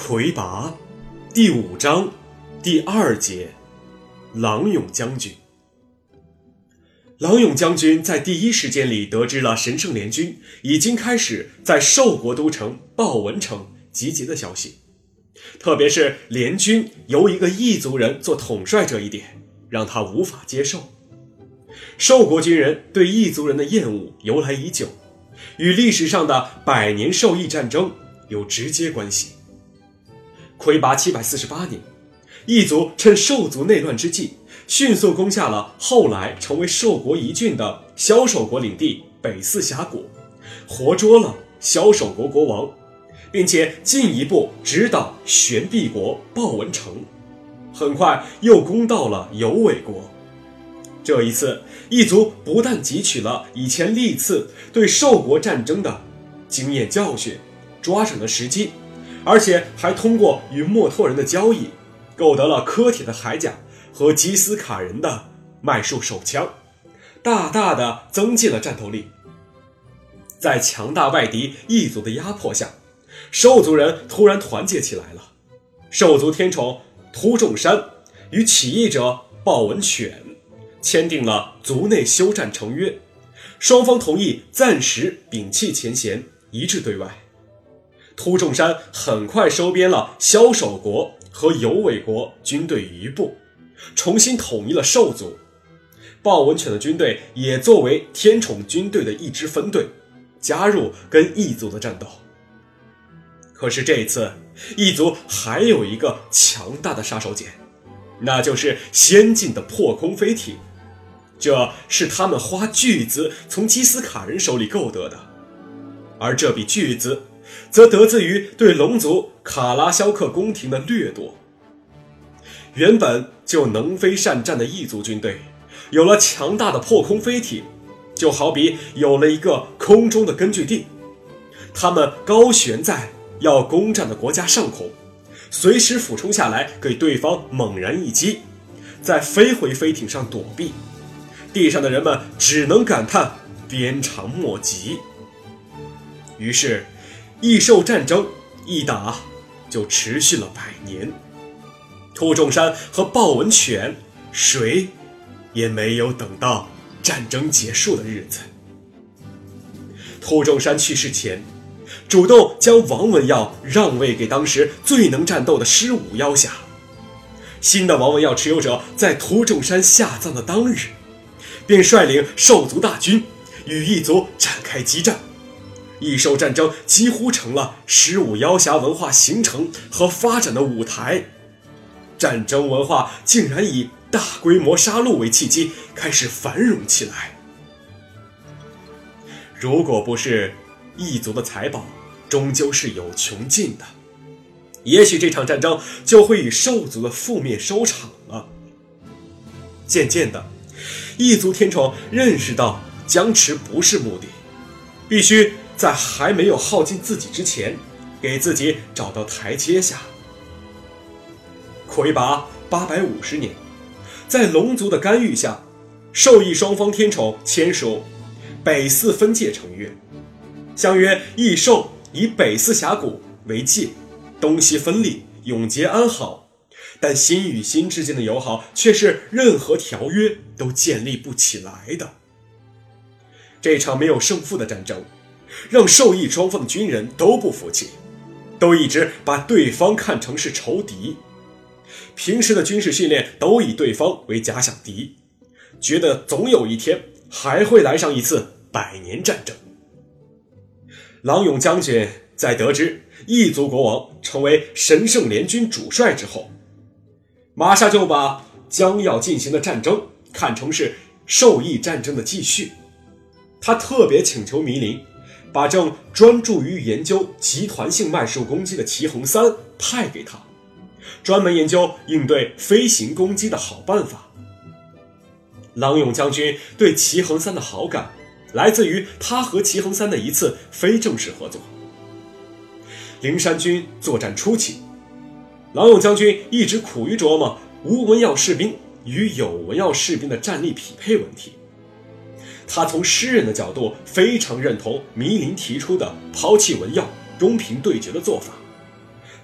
魁拔，第五章，第二节，郎勇将军。郎勇将军在第一时间里得知了神圣联军已经开始在寿国都城豹纹城集结的消息，特别是联军由一个异族人做统帅这一点，让他无法接受。寿国军人对异族人的厌恶由来已久，与历史上的百年兽异战争有直接关系。魁拔七百四十八年，异族趁兽族内乱之际，迅速攻下了后来成为兽国一郡的萧守国领地北四峡谷，活捉了萧守国国王，并且进一步直捣玄壁国豹纹城，很快又攻到了有尾国。这一次，异族不但汲取了以前历次对兽国战争的经验教训，抓准了时机。而且还通过与墨脱人的交易，购得了科铁的铠甲和吉斯卡人的麦束手枪，大大的增进了战斗力。在强大外敌异族的压迫下，兽族人突然团结起来了。兽族天宠突重山与起义者豹纹犬签订了族内休战成约，双方同意暂时摒弃前嫌，一致对外。突重山很快收编了萧守国和尤伟国军队余部，重新统一了兽族。豹纹犬的军队也作为天宠军队的一支分队，加入跟异族的战斗。可是这一次，异族还有一个强大的杀手锏，那就是先进的破空飞艇，这是他们花巨资从基斯卡人手里购得的，而这笔巨资。则得自于对龙族卡拉肖克宫廷的掠夺。原本就能飞善战的异族军队，有了强大的破空飞艇，就好比有了一个空中的根据地。他们高悬在要攻占的国家上空，随时俯冲下来给对方猛然一击，再飞回飞艇上躲避。地上的人们只能感叹鞭长莫及。于是。异兽战争一打就持续了百年，兔仲山和豹纹犬谁也没有等到战争结束的日子。兔仲山去世前，主动将王文耀让位给当时最能战斗的狮武妖侠。新的王文耀持有者在兔仲山下葬的当日，便率领兽族大军与异族展开激战。异兽战争几乎成了十五妖侠文化形成和发展的舞台，战争文化竟然以大规模杀戮为契机开始繁荣起来。如果不是异族的财宝终究是有穷尽的，也许这场战争就会以兽族的覆灭收场了。渐渐的，异族天宠认识到僵持不是目的，必须。在还没有耗尽自己之前，给自己找到台阶下。魁拔八百五十年，在龙族的干预下，兽异双方天宠签署北四分界成约，相约异兽以北四峡谷为界，东西分立，永结安好。但心与心之间的友好，却是任何条约都建立不起来的。这场没有胜负的战争。让受益双方的军人都不服气，都一直把对方看成是仇敌，平时的军事训练都以对方为假想敌，觉得总有一天还会来上一次百年战争。郎勇将军在得知异族国王成为神圣联军主帅之后，马上就把将要进行的战争看成是受益战争的继续，他特别请求弥林。把正专注于研究集团性脉术攻击的齐恒三派给他，专门研究应对飞行攻击的好办法。郎勇将军对齐恒三的好感，来自于他和齐恒三的一次非正式合作。灵山军作战初期，郎勇将军一直苦于琢磨无文耀士兵与有文耀士兵的战力匹配问题。他从诗人的角度非常认同弥林提出的抛弃文耀、公平对决的做法，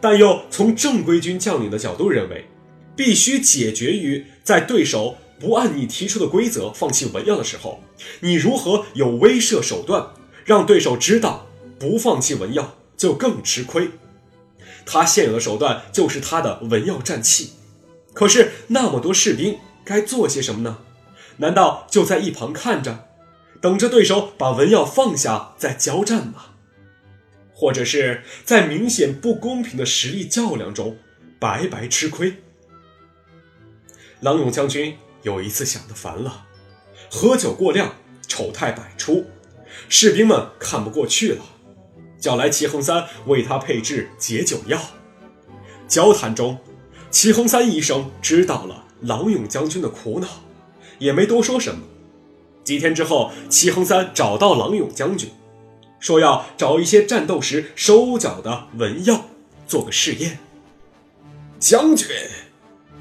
但又从正规军将领的角度认为，必须解决于在对手不按你提出的规则放弃文耀的时候，你如何有威慑手段，让对手知道不放弃文耀就更吃亏。他现有的手段就是他的文耀战器，可是那么多士兵该做些什么呢？难道就在一旁看着，等着对手把文耀放下再交战吗？或者是在明显不公平的实力较量中白白吃亏？郎勇将军有一次想得烦了，喝酒过量，丑态百出，士兵们看不过去了，叫来齐恒三为他配制解酒药。交谈中，齐恒三医生知道了郎勇将军的苦恼。也没多说什么。几天之后，齐恒三找到郎勇将军，说要找一些战斗时收缴的文药做个试验。将军，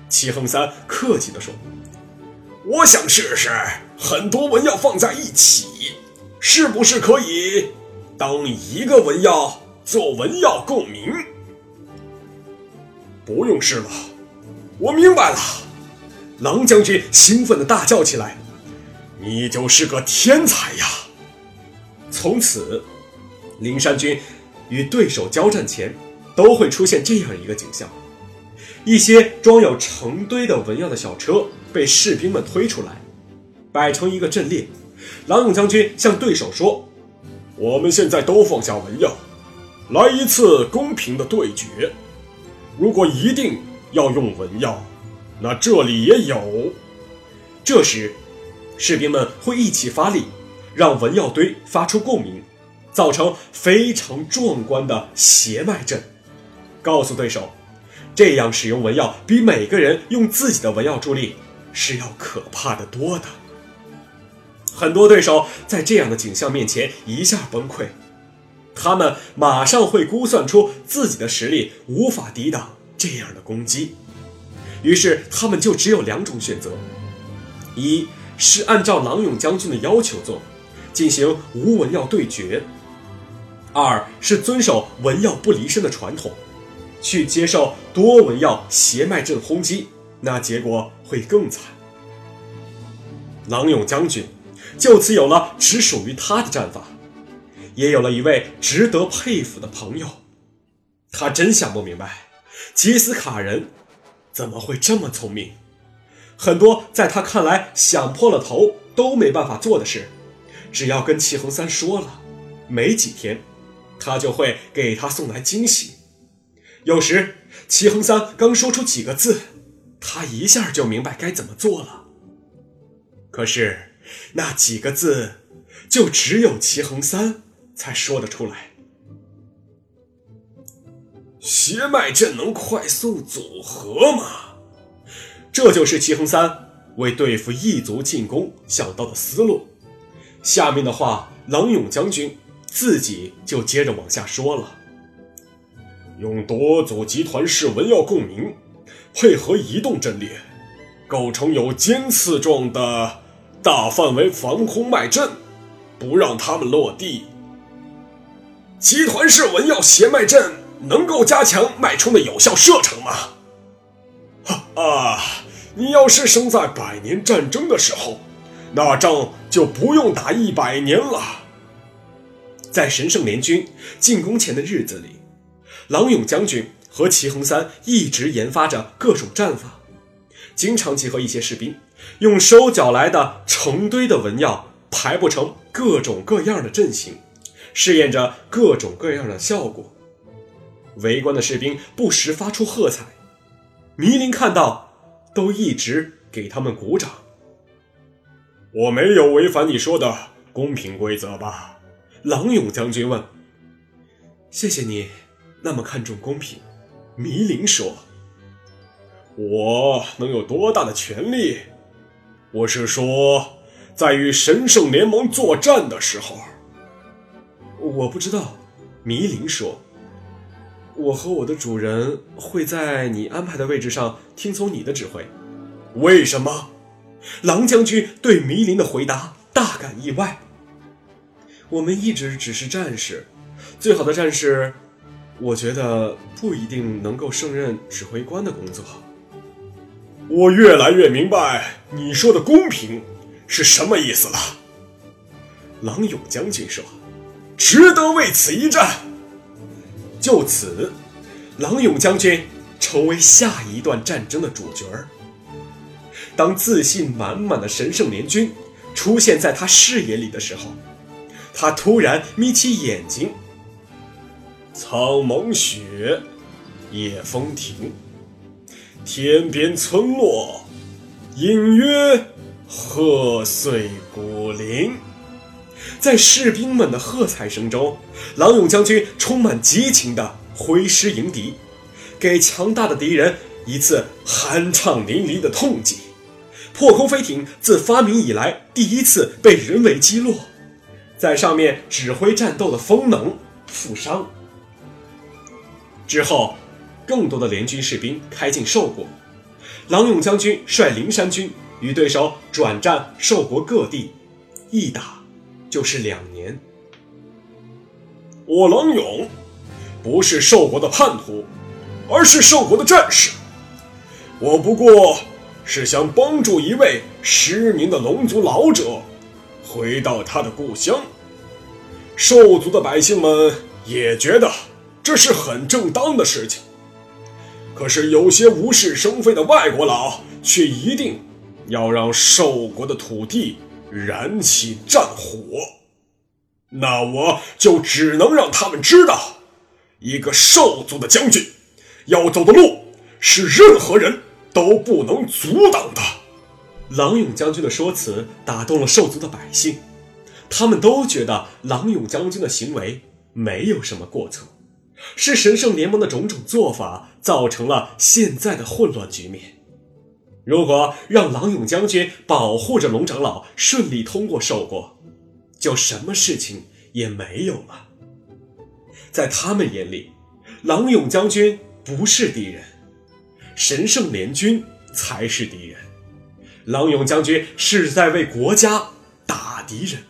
齐恒三客气地说：“我想试试很多文药放在一起，是不是可以当一个文药做文药共鸣？”不用试了，我明白了。郎将军兴奋地大叫起来：“你就是个天才呀！”从此，灵山军与对手交战前，都会出现这样一个景象：一些装有成堆的文药的小车被士兵们推出来，摆成一个阵列。郎勇将军向对手说：“我们现在都放下文药，来一次公平的对决。如果一定要用文药。”那这里也有。这时，士兵们会一起发力，让文药堆发出共鸣，造成非常壮观的邪脉阵。告诉对手，这样使用文药比每个人用自己的文药助力是要可怕的多的。很多对手在这样的景象面前一下崩溃，他们马上会估算出自己的实力无法抵挡这样的攻击。于是他们就只有两种选择：一是按照郎勇将军的要求做，进行无文药对决；二是遵守文药不离身的传统，去接受多文药邪脉阵轰击，那结果会更惨。郎勇将军就此有了只属于他的战法，也有了一位值得佩服的朋友。他真想不明白，吉斯卡人。怎么会这么聪明？很多在他看来想破了头都没办法做的事，只要跟齐恒三说了，没几天，他就会给他送来惊喜。有时齐恒三刚说出几个字，他一下就明白该怎么做了。可是那几个字，就只有齐恒三才说得出来。邪脉阵能快速组合吗？这就是齐衡三为对付异族进攻想到的思路。下面的话，郎勇将军自己就接着往下说了：用多组集团式文耀共鸣，配合移动阵列，构成有尖刺状的大范围防空脉阵，不让他们落地。集团式文耀邪脉阵。能够加强脉冲的有效射程吗？啊，你要是生在百年战争的时候，那仗就不用打一百年了。在神圣联军进攻前的日子里，郎勇将军和齐恒三一直研发着各种战法，经常集合一些士兵，用收缴来的成堆的文药排布成各种各样的阵型，试验着各种各样的效果。围观的士兵不时发出喝彩，迷林看到，都一直给他们鼓掌。我没有违反你说的公平规则吧？郎勇将军问。谢谢你，那么看重公平。迷林说。我能有多大的权利？我是说，在与神圣联盟作战的时候。我不知道。迷林说。我和我的主人会在你安排的位置上听从你的指挥。为什么？狼将军对迷林的回答大感意外。我们一直只是战士，最好的战士我觉得不一定能够胜任指挥官的工作。我越来越明白你说的公平是什么意思了。狼勇将军说：“值得为此一战。”就此，郎勇将军成为下一段战争的主角儿。当自信满满的神圣联军出现在他视野里的时候，他突然眯起眼睛。苍茫雪，夜风停。天边村落，隐约贺岁鼓铃。在士兵们的喝彩声中，郎勇将军充满激情地挥师迎敌，给强大的敌人一次酣畅淋漓的痛击。破空飞艇自发明以来第一次被人为击落，在上面指挥战斗的风能负伤。之后，更多的联军士兵开进寿国，郎勇将军率灵山军与对手转战寿国各地，一打就是两年。我郎勇不是兽国的叛徒，而是兽国的战士。我不过是想帮助一位失明的龙族老者回到他的故乡。兽族的百姓们也觉得。这是很正当的事情，可是有些无事生非的外国佬却一定要让兽国的土地燃起战火，那我就只能让他们知道，一个兽族的将军要走的路是任何人都不能阻挡的。郎勇将军的说辞打动了兽族的百姓，他们都觉得郎勇将军的行为没有什么过错。是神圣联盟的种种做法造成了现在的混乱局面。如果让郎勇将军保护着龙长老顺利通过寿国，就什么事情也没有了。在他们眼里，郎勇将军不是敌人，神圣联军才是敌人。郎勇将军是在为国家打敌人。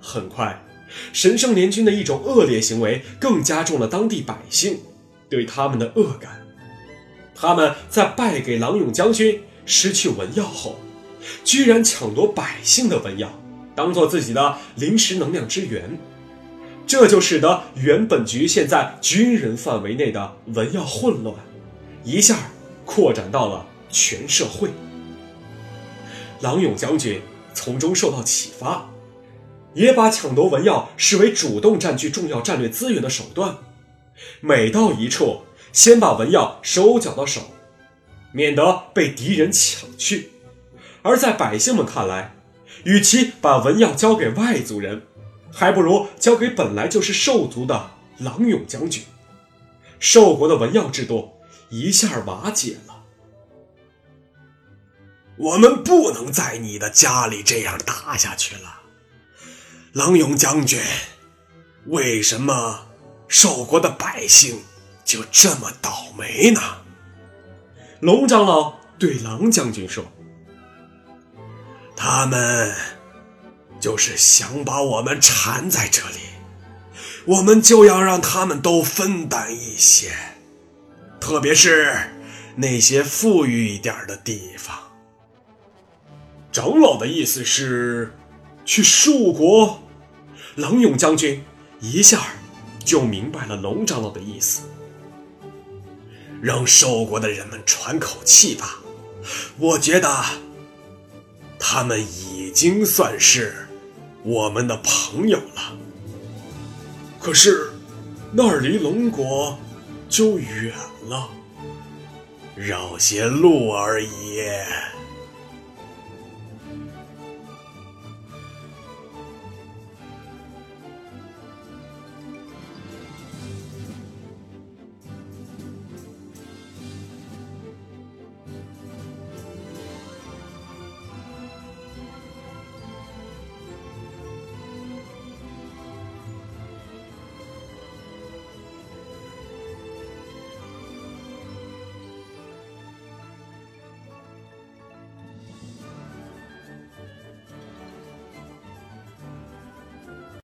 很快。神圣联军的一种恶劣行为，更加重了当地百姓对他们的恶感。他们在败给郎勇将军、失去文药后，居然抢夺百姓的文药，当做自己的临时能量之源。这就使得原本局限在军人范围内的文药混乱，一下扩展到了全社会。郎勇将军从中受到启发。也把抢夺文药视为主动占据重要战略资源的手段，每到一处，先把文药收缴到手，免得被敌人抢去。而在百姓们看来，与其把文药交给外族人，还不如交给本来就是兽族的郎勇将军。兽国的文药制度一下瓦解了。我们不能在你的家里这样打下去了。郎勇将军，为什么兽国的百姓就这么倒霉呢？龙长老对狼将军说：“他们就是想把我们缠在这里，我们就要让他们都分担一些，特别是那些富裕一点的地方。”长老的意思是。去树国，狼勇将军一下就明白了龙长老的意思。让寿国的人们喘口气吧，我觉得他们已经算是我们的朋友了。可是那儿离龙国就远了，绕些路而已。